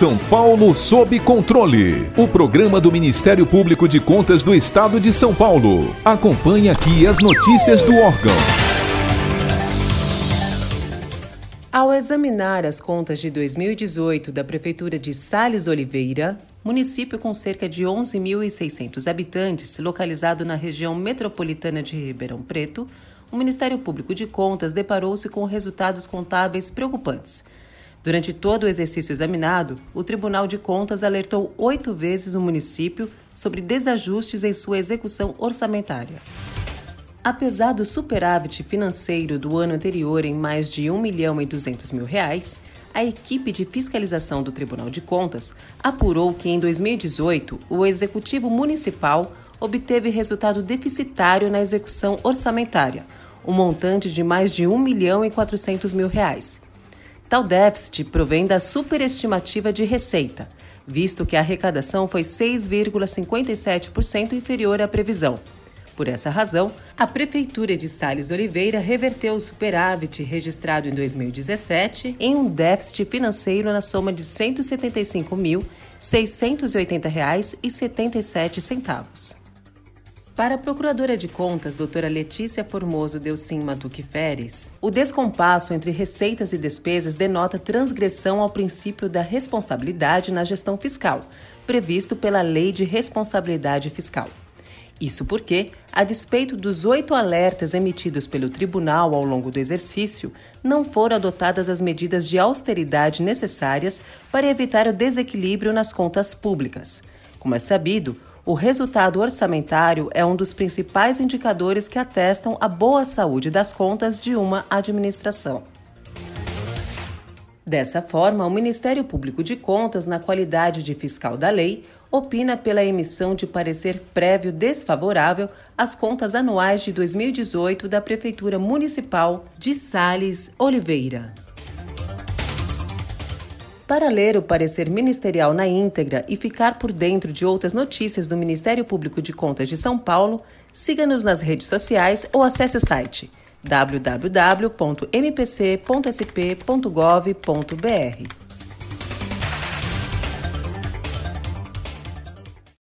São Paulo sob controle. O programa do Ministério Público de Contas do Estado de São Paulo. Acompanhe aqui as notícias do órgão. Ao examinar as contas de 2018 da Prefeitura de Sales Oliveira, município com cerca de 11.600 habitantes, localizado na região metropolitana de Ribeirão Preto, o Ministério Público de Contas deparou-se com resultados contábeis preocupantes. Durante todo o exercício examinado, o Tribunal de Contas alertou oito vezes o município sobre desajustes em sua execução orçamentária. Apesar do superávit financeiro do ano anterior em mais de 1 milhão e 200 mil reais, a equipe de fiscalização do Tribunal de Contas apurou que em 2018 o Executivo Municipal obteve resultado deficitário na execução orçamentária, um montante de mais de 1 milhão e 400 mil reais. Tal déficit provém da superestimativa de receita, visto que a arrecadação foi 6,57% inferior à previsão. Por essa razão, a Prefeitura de Sales Oliveira reverteu o superávit registrado em 2017 em um déficit financeiro na soma de R$ 175.680,77. Para a Procuradora de Contas, doutora Letícia Formoso Delcim Matuque Feres, o descompasso entre receitas e despesas denota transgressão ao princípio da responsabilidade na gestão fiscal, previsto pela Lei de Responsabilidade Fiscal. Isso porque, a despeito dos oito alertas emitidos pelo tribunal ao longo do exercício, não foram adotadas as medidas de austeridade necessárias para evitar o desequilíbrio nas contas públicas. Como é sabido, o resultado orçamentário é um dos principais indicadores que atestam a boa saúde das contas de uma administração. Dessa forma, o Ministério Público de Contas, na qualidade de fiscal da lei, opina pela emissão de parecer prévio desfavorável às contas anuais de 2018 da Prefeitura Municipal de Sales Oliveira. Para ler o parecer ministerial na íntegra e ficar por dentro de outras notícias do Ministério Público de Contas de São Paulo, siga-nos nas redes sociais ou acesse o site www.mpc.sp.gov.br.